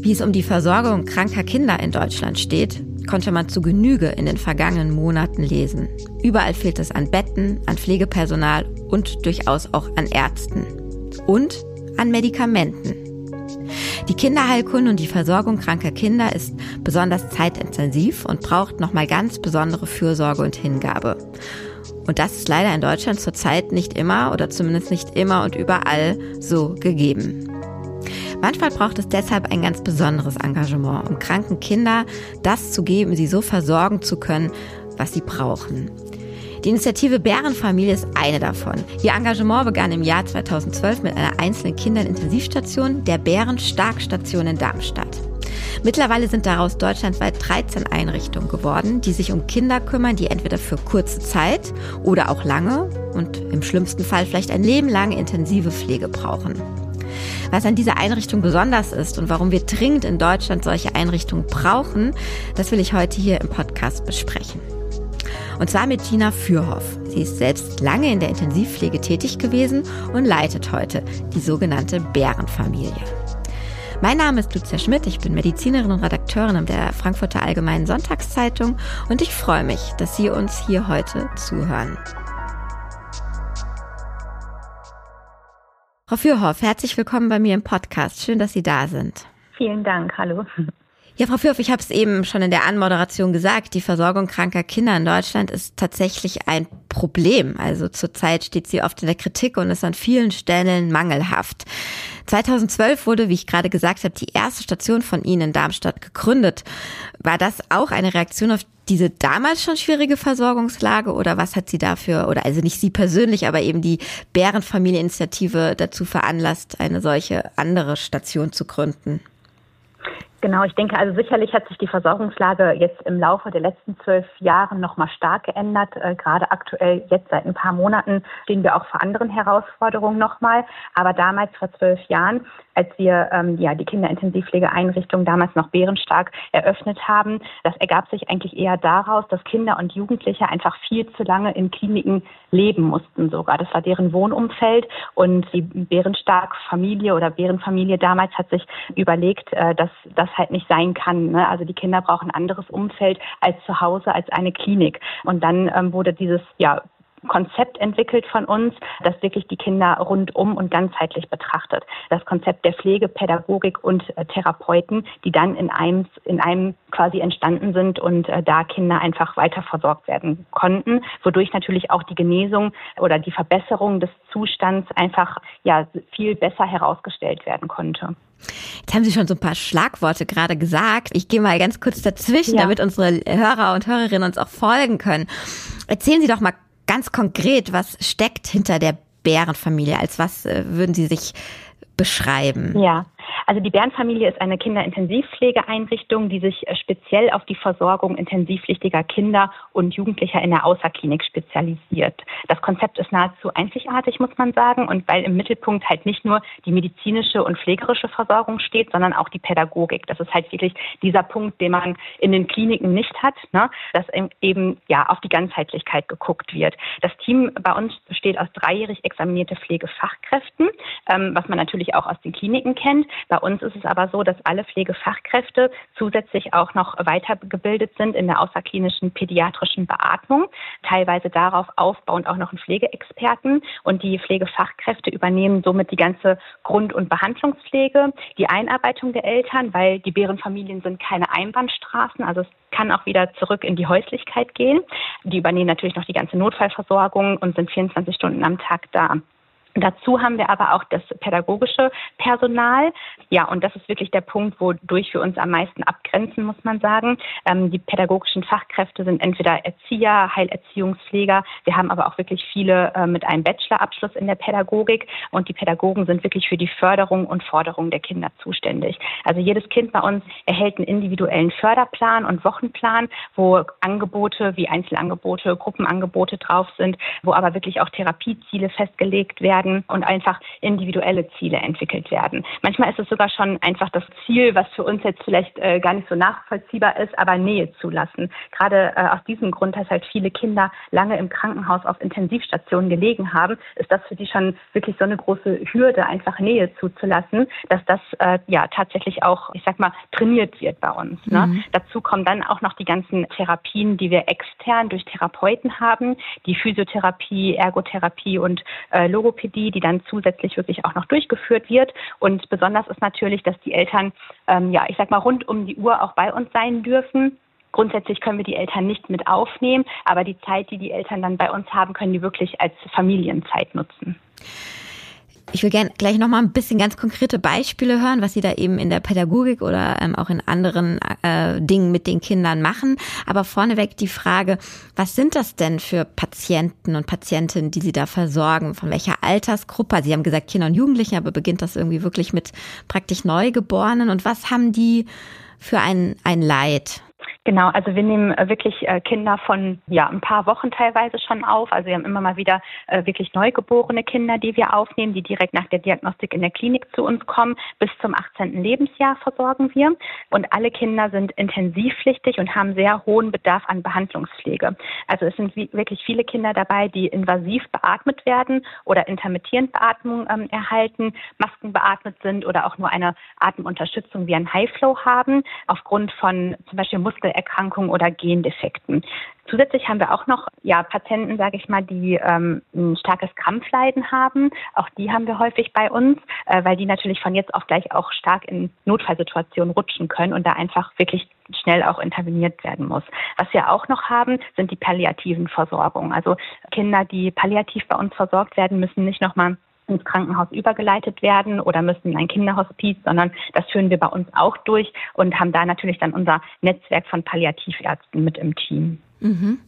Wie es um die Versorgung kranker Kinder in Deutschland steht, konnte man zu Genüge in den vergangenen Monaten lesen. Überall fehlt es an Betten, an Pflegepersonal und durchaus auch an Ärzten. Und an Medikamenten. Die Kinderheilkunde und die Versorgung kranker Kinder ist besonders zeitintensiv und braucht nochmal ganz besondere Fürsorge und Hingabe. Und das ist leider in Deutschland zurzeit nicht immer oder zumindest nicht immer und überall so gegeben. Manchmal braucht es deshalb ein ganz besonderes Engagement, um kranken Kinder das zu geben, sie so versorgen zu können, was sie brauchen. Die Initiative Bärenfamilie ist eine davon. Ihr Engagement begann im Jahr 2012 mit einer einzelnen Kinderintensivstation, der Bärenstarkstation in Darmstadt. Mittlerweile sind daraus deutschlandweit 13 Einrichtungen geworden, die sich um Kinder kümmern, die entweder für kurze Zeit oder auch lange und im schlimmsten Fall vielleicht ein Leben lang intensive Pflege brauchen. Was an dieser Einrichtung besonders ist und warum wir dringend in Deutschland solche Einrichtungen brauchen, das will ich heute hier im Podcast besprechen. Und zwar mit Gina Fürhoff. Sie ist selbst lange in der Intensivpflege tätig gewesen und leitet heute die sogenannte Bärenfamilie. Mein Name ist Lucia Schmidt, ich bin Medizinerin und Redakteurin der Frankfurter Allgemeinen Sonntagszeitung und ich freue mich, dass Sie uns hier heute zuhören. Frau Fürhoff, herzlich willkommen bei mir im Podcast. Schön, dass Sie da sind. Vielen Dank. Hallo. Ja, Frau Fürhoff, ich habe es eben schon in der Anmoderation gesagt, die Versorgung kranker Kinder in Deutschland ist tatsächlich ein Problem. Also zurzeit steht sie oft in der Kritik und ist an vielen Stellen mangelhaft. 2012 wurde, wie ich gerade gesagt habe, die erste Station von Ihnen in Darmstadt gegründet. War das auch eine Reaktion auf diese damals schon schwierige Versorgungslage oder was hat Sie dafür, oder also nicht Sie persönlich, aber eben die Bärenfamilieinitiative dazu veranlasst, eine solche andere Station zu gründen? Genau, ich denke, also sicherlich hat sich die Versorgungslage jetzt im Laufe der letzten zwölf Jahre nochmal stark geändert. Äh, gerade aktuell, jetzt seit ein paar Monaten, stehen wir auch vor anderen Herausforderungen nochmal. Aber damals vor zwölf Jahren, als wir ähm, ja die Kinderintensivpflegeeinrichtung damals noch bärenstark eröffnet haben, das ergab sich eigentlich eher daraus, dass Kinder und Jugendliche einfach viel zu lange in Kliniken leben mussten sogar. Das war deren Wohnumfeld und die Bärenstark Familie oder Bärenfamilie damals hat sich überlegt, äh, dass das das halt nicht sein kann. Ne? Also die Kinder brauchen ein anderes Umfeld als zu Hause, als eine Klinik. Und dann ähm, wurde dieses ja Konzept entwickelt von uns, das wirklich die Kinder rundum und ganzheitlich betrachtet. Das Konzept der Pflege, Pädagogik und äh, Therapeuten, die dann in einem, in einem quasi entstanden sind und äh, da Kinder einfach weiter versorgt werden konnten, wodurch natürlich auch die Genesung oder die Verbesserung des Zustands einfach ja viel besser herausgestellt werden konnte. Jetzt haben Sie schon so ein paar Schlagworte gerade gesagt. Ich gehe mal ganz kurz dazwischen, ja. damit unsere Hörer und Hörerinnen uns auch folgen können. Erzählen Sie doch mal ganz konkret, was steckt hinter der Bärenfamilie? Als was äh, würden Sie sich beschreiben? Ja, also die Bärenfamilie ist eine Kinderintensivpflegeeinrichtung, die sich äh, speziell auf die Versorgung intensivpflichtiger Kinder und Jugendlicher in der Außerklinik spezialisiert. Das Konzept ist nahezu einzigartig, muss man sagen, und weil im Mittelpunkt halt nicht nur die medizinische und pflegerische Versorgung steht, sondern auch die Pädagogik. Das ist halt wirklich dieser Punkt, den man in den Kliniken nicht hat, ne? dass eben ja auf die Ganzheitlichkeit geguckt wird. Das Team bei uns besteht aus dreijährig examinierte Pflegefachkräften, ähm, was man natürlich auch aus den Kliniken kennt. Bei bei uns ist es aber so, dass alle Pflegefachkräfte zusätzlich auch noch weitergebildet sind in der außerklinischen pädiatrischen Beatmung, teilweise darauf aufbauend auch noch einen Pflegeexperten. Und die Pflegefachkräfte übernehmen somit die ganze Grund- und Behandlungspflege, die Einarbeitung der Eltern, weil die Bärenfamilien sind keine Einbahnstraßen, also es kann auch wieder zurück in die Häuslichkeit gehen. Die übernehmen natürlich noch die ganze Notfallversorgung und sind 24 Stunden am Tag da. Dazu haben wir aber auch das pädagogische Personal. Ja, und das ist wirklich der Punkt, wodurch wir uns am meisten abgrenzen, muss man sagen. Ähm, die pädagogischen Fachkräfte sind entweder Erzieher, Heilerziehungspfleger. Wir haben aber auch wirklich viele äh, mit einem Bachelorabschluss in der Pädagogik. Und die Pädagogen sind wirklich für die Förderung und Forderung der Kinder zuständig. Also jedes Kind bei uns erhält einen individuellen Förderplan und Wochenplan, wo Angebote wie Einzelangebote, Gruppenangebote drauf sind, wo aber wirklich auch Therapieziele festgelegt werden werden und einfach individuelle Ziele entwickelt werden. Manchmal ist es sogar schon einfach das Ziel, was für uns jetzt vielleicht äh, gar nicht so nachvollziehbar ist, aber Nähe zulassen. Gerade äh, aus diesem Grund, dass halt viele Kinder lange im Krankenhaus auf Intensivstationen gelegen haben, ist das für die schon wirklich so eine große Hürde, einfach Nähe zuzulassen, dass das äh, ja tatsächlich auch, ich sag mal, trainiert wird bei uns. Ne? Mhm. Dazu kommen dann auch noch die ganzen Therapien, die wir extern durch Therapeuten haben, die Physiotherapie, Ergotherapie und äh, Logopädie, die dann zusätzlich wirklich auch noch durchgeführt wird. Und besonders ist natürlich, dass die Eltern, ähm, ja, ich sag mal, rund um die Uhr auch bei uns sein dürfen. Grundsätzlich können wir die Eltern nicht mit aufnehmen, aber die Zeit, die die Eltern dann bei uns haben, können die wirklich als Familienzeit nutzen. Ich will gerne gleich nochmal ein bisschen ganz konkrete Beispiele hören, was Sie da eben in der Pädagogik oder ähm, auch in anderen äh, Dingen mit den Kindern machen. Aber vorneweg die Frage, was sind das denn für Patienten und Patientinnen, die Sie da versorgen? Von welcher Altersgruppe? Sie haben gesagt Kinder und Jugendliche, aber beginnt das irgendwie wirklich mit praktisch Neugeborenen? Und was haben die für ein, ein Leid? Genau, also wir nehmen äh, wirklich äh, Kinder von ja ein paar Wochen teilweise schon auf. Also wir haben immer mal wieder äh, wirklich neugeborene Kinder, die wir aufnehmen, die direkt nach der Diagnostik in der Klinik zu uns kommen. Bis zum 18. Lebensjahr versorgen wir. Und alle Kinder sind intensivpflichtig und haben sehr hohen Bedarf an Behandlungspflege. Also es sind wirklich viele Kinder dabei, die invasiv beatmet werden oder intermittierend Beatmung ähm, erhalten, Masken beatmet sind oder auch nur eine Atemunterstützung wie ein Highflow haben, aufgrund von zum Beispiel Muskel Erkrankungen oder Gendefekten. Zusätzlich haben wir auch noch ja, Patienten, sage ich mal, die ähm, ein starkes Krampfleiden haben. Auch die haben wir häufig bei uns, äh, weil die natürlich von jetzt auf gleich auch stark in Notfallsituationen rutschen können und da einfach wirklich schnell auch interveniert werden muss. Was wir auch noch haben, sind die palliativen Versorgungen. Also Kinder, die palliativ bei uns versorgt werden, müssen nicht nochmal ins Krankenhaus übergeleitet werden oder müssen in ein Kinderhospiz, sondern das führen wir bei uns auch durch und haben da natürlich dann unser Netzwerk von Palliativärzten mit im Team. Mhm.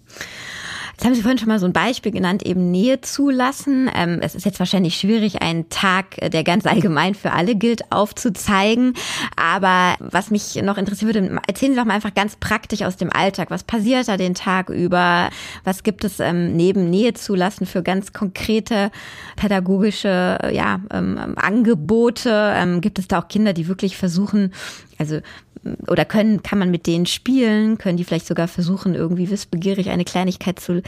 Jetzt haben Sie vorhin schon mal so ein Beispiel genannt, eben Nähe zulassen. Ähm, es ist jetzt wahrscheinlich schwierig, einen Tag, äh, der ganz allgemein für alle gilt, aufzuzeigen. Aber was mich noch interessiert würde, erzählen Sie doch mal einfach ganz praktisch aus dem Alltag. Was passiert da den Tag über? Was gibt es ähm, neben Nähe zulassen für ganz konkrete pädagogische ja, ähm, Angebote? Gibt es da auch Kinder, die wirklich versuchen, also oder können, kann man mit denen spielen? Können die vielleicht sogar versuchen, irgendwie wissbegierig eine Kleinigkeit zu,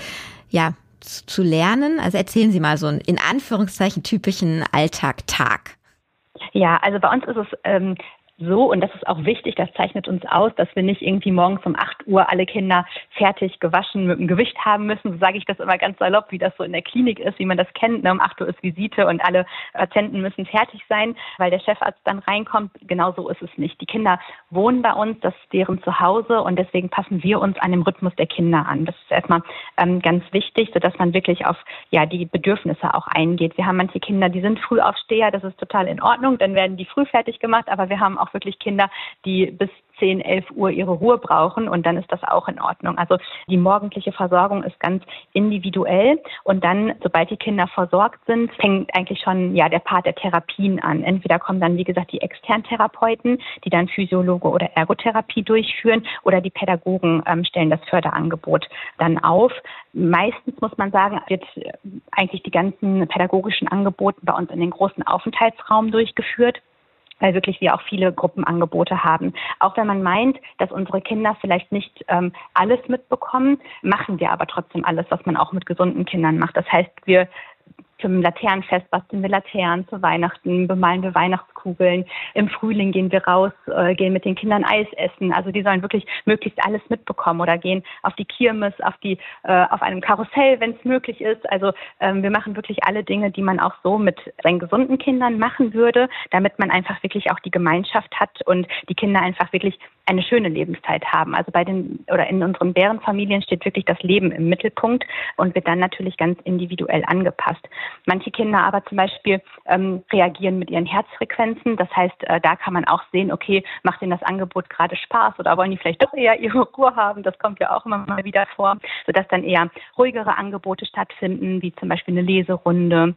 ja, zu, zu lernen? Also erzählen Sie mal so einen in Anführungszeichen typischen Alltag-Tag. Ja, also bei uns ist es ähm, so, und das ist auch wichtig, das zeichnet uns aus, dass wir nicht irgendwie morgens um 8 Uhr alle Kinder fertig gewaschen mit dem Gewicht haben müssen. So sage ich das immer ganz salopp, wie das so in der Klinik ist, wie man das kennt. Ne? Um 8 Uhr ist Visite und alle Patienten müssen fertig sein, weil der Chefarzt dann reinkommt. Genau so ist es nicht. Die Kinder wohnen bei uns, das ist deren Zuhause und deswegen passen wir uns an den Rhythmus der Kinder an. Das ist erstmal ähm, ganz wichtig, sodass man wirklich auf ja, die Bedürfnisse auch eingeht. Wir haben manche Kinder, die sind Frühaufsteher, das ist total in Ordnung, dann werden die früh fertig gemacht, aber wir haben auch wirklich Kinder, die bis 10, 11 Uhr ihre Ruhe brauchen und dann ist das auch in Ordnung. Also die morgendliche Versorgung ist ganz individuell und dann, sobald die Kinder versorgt sind, fängt eigentlich schon ja der Part der Therapien an. Entweder kommen dann, wie gesagt, die externen Therapeuten, die dann Physiologe oder Ergotherapie durchführen oder die Pädagogen ähm, stellen das Förderangebot dann auf. Meistens muss man sagen, wird eigentlich die ganzen pädagogischen Angebote bei uns in den großen Aufenthaltsraum durchgeführt weil wirklich wir auch viele Gruppenangebote haben. Auch wenn man meint, dass unsere Kinder vielleicht nicht ähm, alles mitbekommen, machen wir aber trotzdem alles, was man auch mit gesunden Kindern macht. Das heißt, wir zum Laternenfest basteln wir Laternen, zu Weihnachten bemalen wir Weihnachtskugeln. Im Frühling gehen wir raus, äh, gehen mit den Kindern Eis essen. Also die sollen wirklich möglichst alles mitbekommen oder gehen auf die Kirmes, auf die, äh, auf einem Karussell, wenn es möglich ist. Also ähm, wir machen wirklich alle Dinge, die man auch so mit seinen gesunden Kindern machen würde, damit man einfach wirklich auch die Gemeinschaft hat und die Kinder einfach wirklich eine schöne Lebenszeit haben. Also bei den oder in unseren Bärenfamilien steht wirklich das Leben im Mittelpunkt und wird dann natürlich ganz individuell angepasst. Manche Kinder aber zum Beispiel ähm, reagieren mit ihren Herzfrequenzen. Das heißt, äh, da kann man auch sehen, okay, macht ihnen das Angebot gerade Spaß oder wollen die vielleicht doch eher ihre Ruhe haben? Das kommt ja auch immer mal wieder vor, sodass dann eher ruhigere Angebote stattfinden, wie zum Beispiel eine Leserunde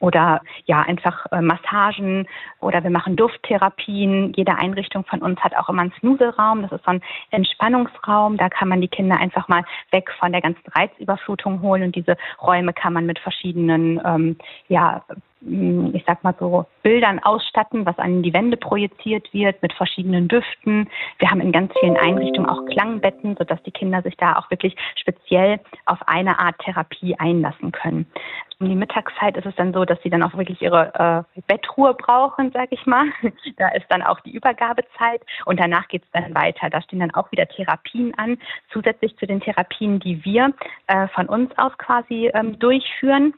oder ja einfach äh, Massagen oder wir machen Dufttherapien. Jede Einrichtung von uns hat auch immer einen Snuselraum. Das ist so ein Entspannungsraum. Da kann man die Kinder einfach mal weg von der ganzen Reizüberflutung holen und diese Räume kann man mit verschiedenen ähm, ja ich sag mal so, Bildern ausstatten, was an die Wände projiziert wird mit verschiedenen Düften. Wir haben in ganz vielen Einrichtungen auch Klangbetten, sodass die Kinder sich da auch wirklich speziell auf eine Art Therapie einlassen können. Um die Mittagszeit ist es dann so, dass sie dann auch wirklich ihre äh, Bettruhe brauchen, sag ich mal. da ist dann auch die Übergabezeit und danach geht es dann weiter. Da stehen dann auch wieder Therapien an, zusätzlich zu den Therapien, die wir äh, von uns aus quasi ähm, durchführen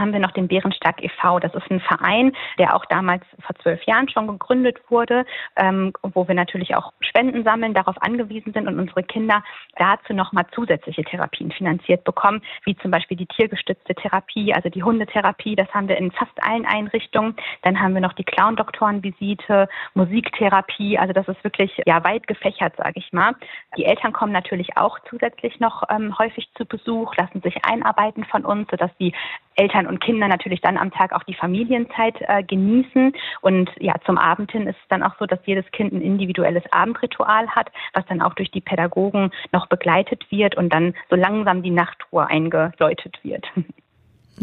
haben wir noch den Bärenstark e.V. Das ist ein Verein, der auch damals vor zwölf Jahren schon gegründet wurde, ähm, wo wir natürlich auch Spenden sammeln, darauf angewiesen sind und unsere Kinder dazu nochmal zusätzliche Therapien finanziert bekommen, wie zum Beispiel die tiergestützte Therapie, also die Hundetherapie. Das haben wir in fast allen Einrichtungen. Dann haben wir noch die Clown-Doktorenvisite, Musiktherapie. Also das ist wirklich ja weit gefächert, sage ich mal. Die Eltern kommen natürlich auch zusätzlich noch ähm, häufig zu Besuch, lassen sich einarbeiten von uns, sodass die Eltern und Kinder natürlich dann am Tag auch die Familienzeit äh, genießen. Und ja, zum Abend hin ist es dann auch so, dass jedes Kind ein individuelles Abendritual hat, was dann auch durch die Pädagogen noch begleitet wird und dann so langsam die Nachtruhe eingeläutet wird.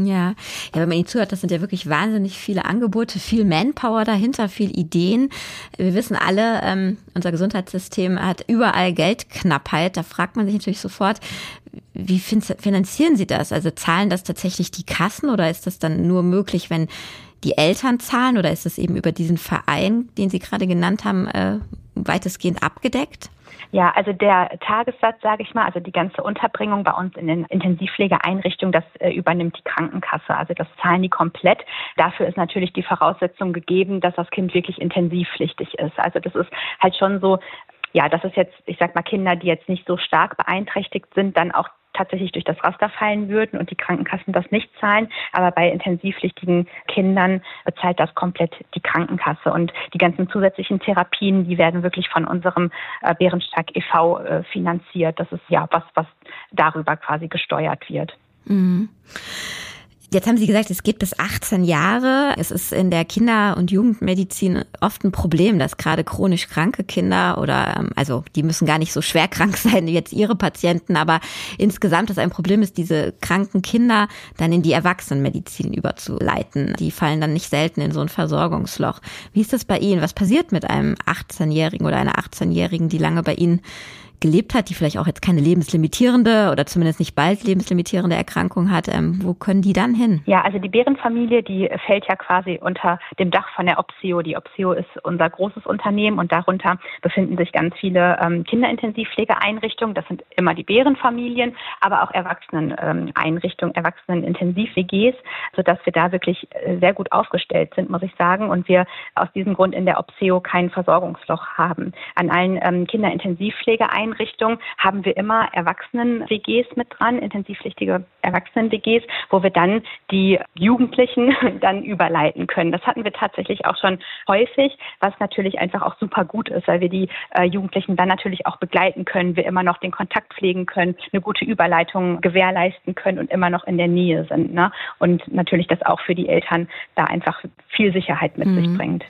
Ja. ja, wenn man Ihnen zuhört, das sind ja wirklich wahnsinnig viele Angebote, viel Manpower dahinter, viel Ideen. Wir wissen alle, ähm, unser Gesundheitssystem hat überall Geldknappheit. Da fragt man sich natürlich sofort, wie finanzieren Sie das? Also zahlen das tatsächlich die Kassen oder ist das dann nur möglich, wenn die Eltern zahlen oder ist das eben über diesen Verein, den Sie gerade genannt haben, äh, weitestgehend abgedeckt? Ja, also der Tagessatz, sage ich mal, also die ganze Unterbringung bei uns in den Intensivpflegeeinrichtungen, das äh, übernimmt die Krankenkasse. Also das zahlen die komplett. Dafür ist natürlich die Voraussetzung gegeben, dass das Kind wirklich intensivpflichtig ist. Also das ist halt schon so, ja, das ist jetzt, ich sag mal, Kinder, die jetzt nicht so stark beeinträchtigt sind, dann auch tatsächlich durch das Raster fallen würden und die Krankenkassen das nicht zahlen. Aber bei intensivpflichtigen Kindern bezahlt das komplett die Krankenkasse. Und die ganzen zusätzlichen Therapien, die werden wirklich von unserem äh, Bärenstark e.V. Äh, finanziert. Das ist ja was, was darüber quasi gesteuert wird. Mhm. Jetzt haben Sie gesagt, es geht bis 18 Jahre. Es ist in der Kinder- und Jugendmedizin oft ein Problem, dass gerade chronisch kranke Kinder oder, ähm, also die müssen gar nicht so schwer krank sein wie jetzt Ihre Patienten, aber insgesamt ist ein Problem ist, diese kranken Kinder dann in die Erwachsenenmedizin überzuleiten. Die fallen dann nicht selten in so ein Versorgungsloch. Wie ist das bei Ihnen? Was passiert mit einem 18-Jährigen oder einer 18-Jährigen, die lange bei Ihnen gelebt hat, die vielleicht auch jetzt keine lebenslimitierende oder zumindest nicht bald lebenslimitierende Erkrankung hat, ähm, wo können die dann hin? Ja, also die Bärenfamilie, die fällt ja quasi unter dem Dach von der Opsio. Die Opsio ist unser großes Unternehmen und darunter befinden sich ganz viele ähm, Kinderintensivpflegeeinrichtungen. Das sind immer die Bärenfamilien, aber auch Erwachseneneinrichtungen, ähm, Erwachsenenintensiv-WGs, sodass wir da wirklich äh, sehr gut aufgestellt sind, muss ich sagen. Und wir aus diesem Grund in der Opsio kein Versorgungsloch haben. An allen ähm, Kinderintensivpflegeeinrichtungen Einrichtung haben wir immer Erwachsenen-WGs mit dran, intensivpflichtige Erwachsenen-WGs, wo wir dann die Jugendlichen dann überleiten können. Das hatten wir tatsächlich auch schon häufig, was natürlich einfach auch super gut ist, weil wir die äh, Jugendlichen dann natürlich auch begleiten können, wir immer noch den Kontakt pflegen können, eine gute Überleitung gewährleisten können und immer noch in der Nähe sind. Ne? Und natürlich das auch für die Eltern da einfach viel Sicherheit mit mhm. sich bringt.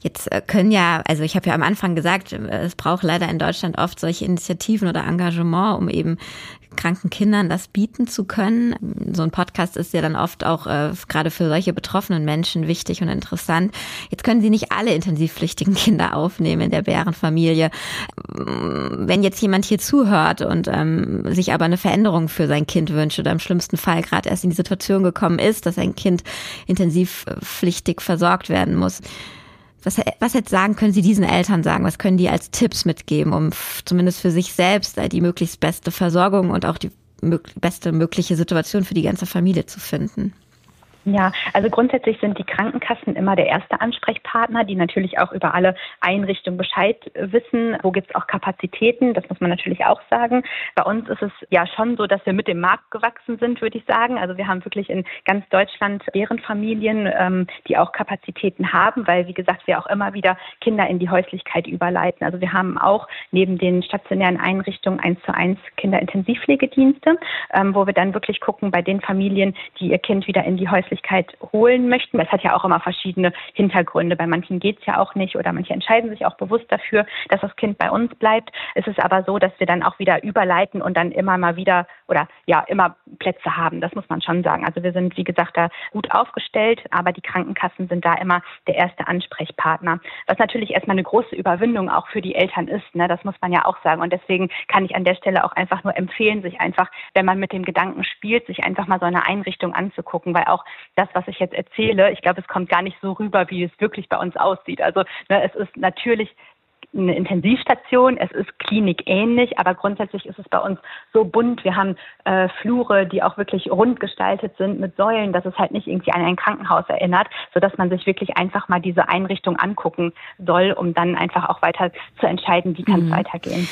Jetzt äh, können ja, also ich habe ja am Anfang gesagt, äh, es braucht leider in Deutschland oft solche Initiativen oder Engagement, um eben kranken Kindern das bieten zu können. So ein Podcast ist ja dann oft auch äh, gerade für solche betroffenen Menschen wichtig und interessant. Jetzt können Sie nicht alle intensivpflichtigen Kinder aufnehmen in der Bärenfamilie. Wenn jetzt jemand hier zuhört und ähm, sich aber eine Veränderung für sein Kind wünscht oder im schlimmsten Fall gerade erst in die Situation gekommen ist, dass ein Kind intensivpflichtig versorgt werden muss, was, was jetzt sagen, können Sie diesen Eltern sagen? Was können die als Tipps mitgeben, um zumindest für sich selbst die möglichst beste Versorgung und auch die beste mögliche Situation für die ganze Familie zu finden? Ja, also grundsätzlich sind die Krankenkassen immer der erste Ansprechpartner, die natürlich auch über alle Einrichtungen Bescheid wissen. Wo gibt es auch Kapazitäten? Das muss man natürlich auch sagen. Bei uns ist es ja schon so, dass wir mit dem Markt gewachsen sind, würde ich sagen. Also wir haben wirklich in ganz Deutschland Bärenfamilien, ähm, die auch Kapazitäten haben, weil, wie gesagt, wir auch immer wieder Kinder in die Häuslichkeit überleiten. Also wir haben auch neben den stationären Einrichtungen eins zu eins Kinderintensivpflegedienste, ähm, wo wir dann wirklich gucken bei den Familien, die ihr Kind wieder in die Häuslichkeit Möglichkeit holen möchten. Das hat ja auch immer verschiedene Hintergründe. Bei manchen geht es ja auch nicht oder manche entscheiden sich auch bewusst dafür, dass das Kind bei uns bleibt. Es ist aber so, dass wir dann auch wieder überleiten und dann immer mal wieder oder ja immer Plätze haben. Das muss man schon sagen. Also wir sind, wie gesagt, da gut aufgestellt, aber die Krankenkassen sind da immer der erste Ansprechpartner. Was natürlich erstmal eine große Überwindung auch für die Eltern ist. Ne? Das muss man ja auch sagen. Und deswegen kann ich an der Stelle auch einfach nur empfehlen, sich einfach, wenn man mit dem Gedanken spielt, sich einfach mal so eine Einrichtung anzugucken, weil auch das, was ich jetzt erzähle, ich glaube, es kommt gar nicht so rüber, wie es wirklich bei uns aussieht. Also ne, es ist natürlich eine Intensivstation, es ist klinikähnlich, aber grundsätzlich ist es bei uns so bunt. Wir haben äh, Flure, die auch wirklich rund gestaltet sind mit Säulen, dass es halt nicht irgendwie an ein Krankenhaus erinnert, sodass man sich wirklich einfach mal diese Einrichtung angucken soll, um dann einfach auch weiter zu entscheiden, wie kann es mhm. weitergehen.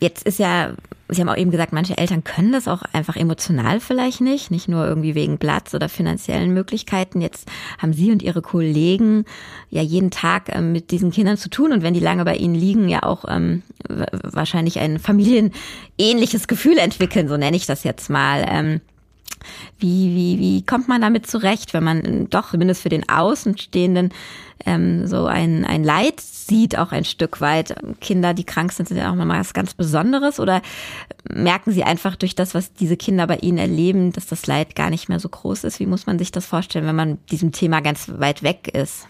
Jetzt ist ja, Sie haben auch eben gesagt, manche Eltern können das auch einfach emotional vielleicht nicht, nicht nur irgendwie wegen Platz oder finanziellen Möglichkeiten. Jetzt haben Sie und Ihre Kollegen ja jeden Tag ähm, mit diesen Kindern zu tun und wenn die lange bei Ihnen liegen, ja auch ähm, wahrscheinlich ein familienähnliches Gefühl entwickeln, so nenne ich das jetzt mal. Ähm, wie, wie, wie kommt man damit zurecht, wenn man doch zumindest für den Außenstehenden ähm, so ein, ein Leid sieht, auch ein Stück weit? Kinder, die krank sind, sind ja auch mal was ganz Besonderes oder merken sie einfach durch das, was diese Kinder bei ihnen erleben, dass das Leid gar nicht mehr so groß ist? Wie muss man sich das vorstellen, wenn man diesem Thema ganz weit weg ist?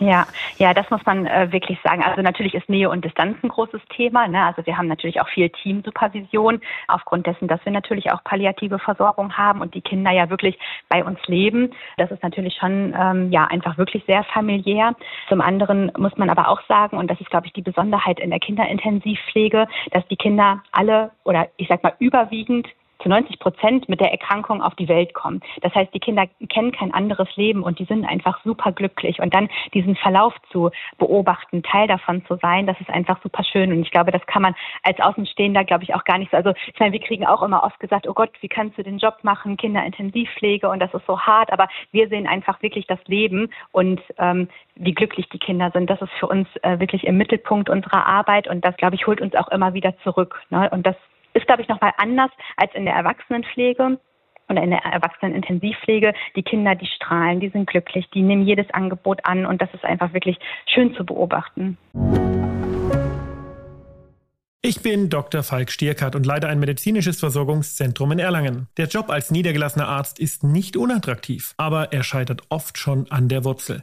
Ja, ja, das muss man äh, wirklich sagen. Also natürlich ist Nähe und Distanz ein großes Thema. Ne? Also wir haben natürlich auch viel Teamsupervision aufgrund dessen, dass wir natürlich auch palliative Versorgung haben und die Kinder ja wirklich bei uns leben. Das ist natürlich schon ähm, ja einfach wirklich sehr familiär. Zum anderen muss man aber auch sagen, und das ist glaube ich die Besonderheit in der Kinderintensivpflege, dass die Kinder alle oder ich sag mal überwiegend zu 90 Prozent mit der Erkrankung auf die Welt kommen. Das heißt, die Kinder kennen kein anderes Leben und die sind einfach super glücklich. Und dann diesen Verlauf zu beobachten, Teil davon zu sein, das ist einfach super schön. Und ich glaube, das kann man als Außenstehender, glaube ich, auch gar nicht so. Also ich meine, wir kriegen auch immer oft gesagt, oh Gott, wie kannst du den Job machen, Kinderintensivpflege und das ist so hart. Aber wir sehen einfach wirklich das Leben und ähm, wie glücklich die Kinder sind. Das ist für uns äh, wirklich im Mittelpunkt unserer Arbeit und das, glaube ich, holt uns auch immer wieder zurück. Ne? Und das ist, glaube ich, nochmal anders als in der Erwachsenenpflege oder in der Erwachsenenintensivpflege. Die Kinder, die strahlen, die sind glücklich, die nehmen jedes Angebot an und das ist einfach wirklich schön zu beobachten. Ich bin Dr. Falk Stierkart und leite ein medizinisches Versorgungszentrum in Erlangen. Der Job als niedergelassener Arzt ist nicht unattraktiv, aber er scheitert oft schon an der Wurzel.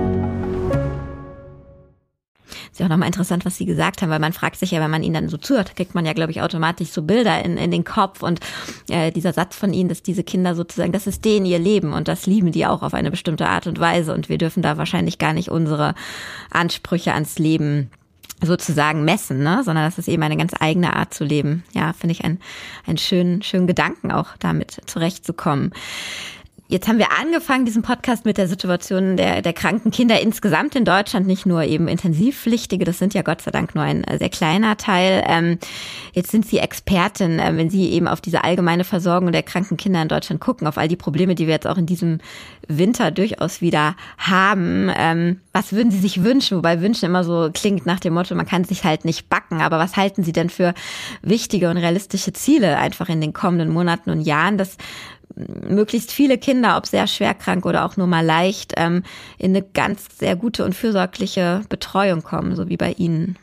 Ist ja auch nochmal interessant, was Sie gesagt haben, weil man fragt sich ja, wenn man Ihnen dann so zuhört, kriegt man ja, glaube ich, automatisch so Bilder in, in den Kopf und äh, dieser Satz von Ihnen, dass diese Kinder sozusagen, das ist denen ihr Leben und das lieben die auch auf eine bestimmte Art und Weise und wir dürfen da wahrscheinlich gar nicht unsere Ansprüche ans Leben sozusagen messen, ne? sondern das ist eben eine ganz eigene Art zu leben. Ja, finde ich einen, einen schönen, schönen Gedanken auch damit zurechtzukommen. Jetzt haben wir angefangen, diesen Podcast mit der Situation der, der kranken Kinder insgesamt in Deutschland, nicht nur eben Intensivpflichtige, das sind ja Gott sei Dank nur ein sehr kleiner Teil. Ähm, jetzt sind Sie Expertin, äh, wenn Sie eben auf diese allgemeine Versorgung der kranken Kinder in Deutschland gucken, auf all die Probleme, die wir jetzt auch in diesem Winter durchaus wieder haben. Ähm, was würden Sie sich wünschen? Wobei wünschen immer so klingt nach dem Motto, man kann sich halt nicht backen. Aber was halten Sie denn für wichtige und realistische Ziele einfach in den kommenden Monaten und Jahren, dass möglichst viele Kinder, ob sehr schwer krank oder auch nur mal leicht, ähm, in eine ganz sehr gute und fürsorgliche Betreuung kommen, so wie bei Ihnen?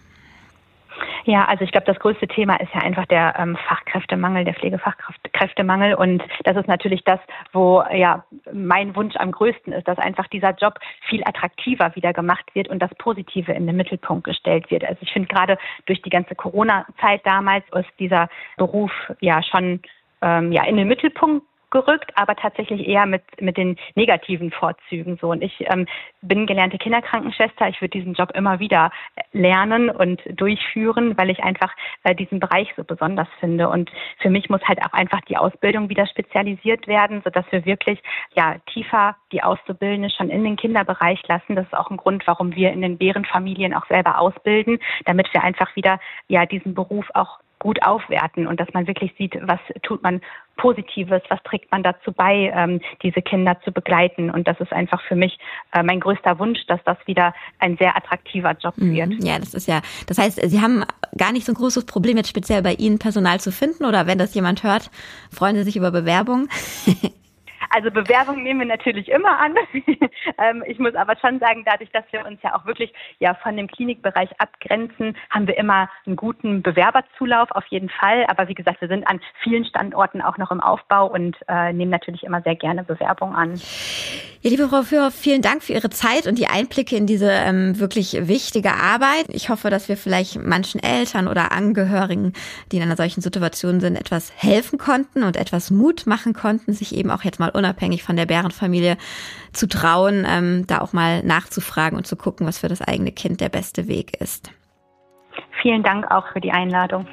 Ja, also ich glaube, das größte Thema ist ja einfach der ähm, Fachkräftemangel, der Pflegefachkräftemangel. Und das ist natürlich das, wo ja mein Wunsch am größten ist, dass einfach dieser Job viel attraktiver wieder gemacht wird und das Positive in den Mittelpunkt gestellt wird. Also ich finde gerade durch die ganze Corona-Zeit damals ist dieser Beruf ja schon ähm, ja in den Mittelpunkt gerückt, aber tatsächlich eher mit, mit den negativen Vorzügen so. Und ich ähm, bin gelernte Kinderkrankenschwester. Ich würde diesen Job immer wieder lernen und durchführen, weil ich einfach äh, diesen Bereich so besonders finde. Und für mich muss halt auch einfach die Ausbildung wieder spezialisiert werden, sodass wir wirklich ja tiefer die Auszubildende schon in den Kinderbereich lassen. Das ist auch ein Grund, warum wir in den Bärenfamilien auch selber ausbilden, damit wir einfach wieder ja diesen Beruf auch gut aufwerten und dass man wirklich sieht, was tut man Positives, was trägt man dazu bei, ähm, diese Kinder zu begleiten. Und das ist einfach für mich äh, mein größter Wunsch, dass das wieder ein sehr attraktiver Job mhm. wird. Ja, das ist ja, das heißt, Sie haben gar nicht so ein großes Problem jetzt speziell bei Ihnen Personal zu finden oder wenn das jemand hört, freuen Sie sich über Bewerbungen. Also Bewerbungen nehmen wir natürlich immer an. ähm, ich muss aber schon sagen, dadurch, dass wir uns ja auch wirklich ja von dem Klinikbereich abgrenzen, haben wir immer einen guten Bewerberzulauf auf jeden Fall. Aber wie gesagt, wir sind an vielen Standorten auch noch im Aufbau und äh, nehmen natürlich immer sehr gerne Bewerbungen an. Ja, liebe Frau Führer, vielen Dank für Ihre Zeit und die Einblicke in diese ähm, wirklich wichtige Arbeit. Ich hoffe, dass wir vielleicht manchen Eltern oder Angehörigen, die in einer solchen Situation sind, etwas helfen konnten und etwas Mut machen konnten, sich eben auch jetzt mal unabhängig von der Bärenfamilie zu trauen, ähm, da auch mal nachzufragen und zu gucken, was für das eigene Kind der beste Weg ist. Vielen Dank auch für die Einladung.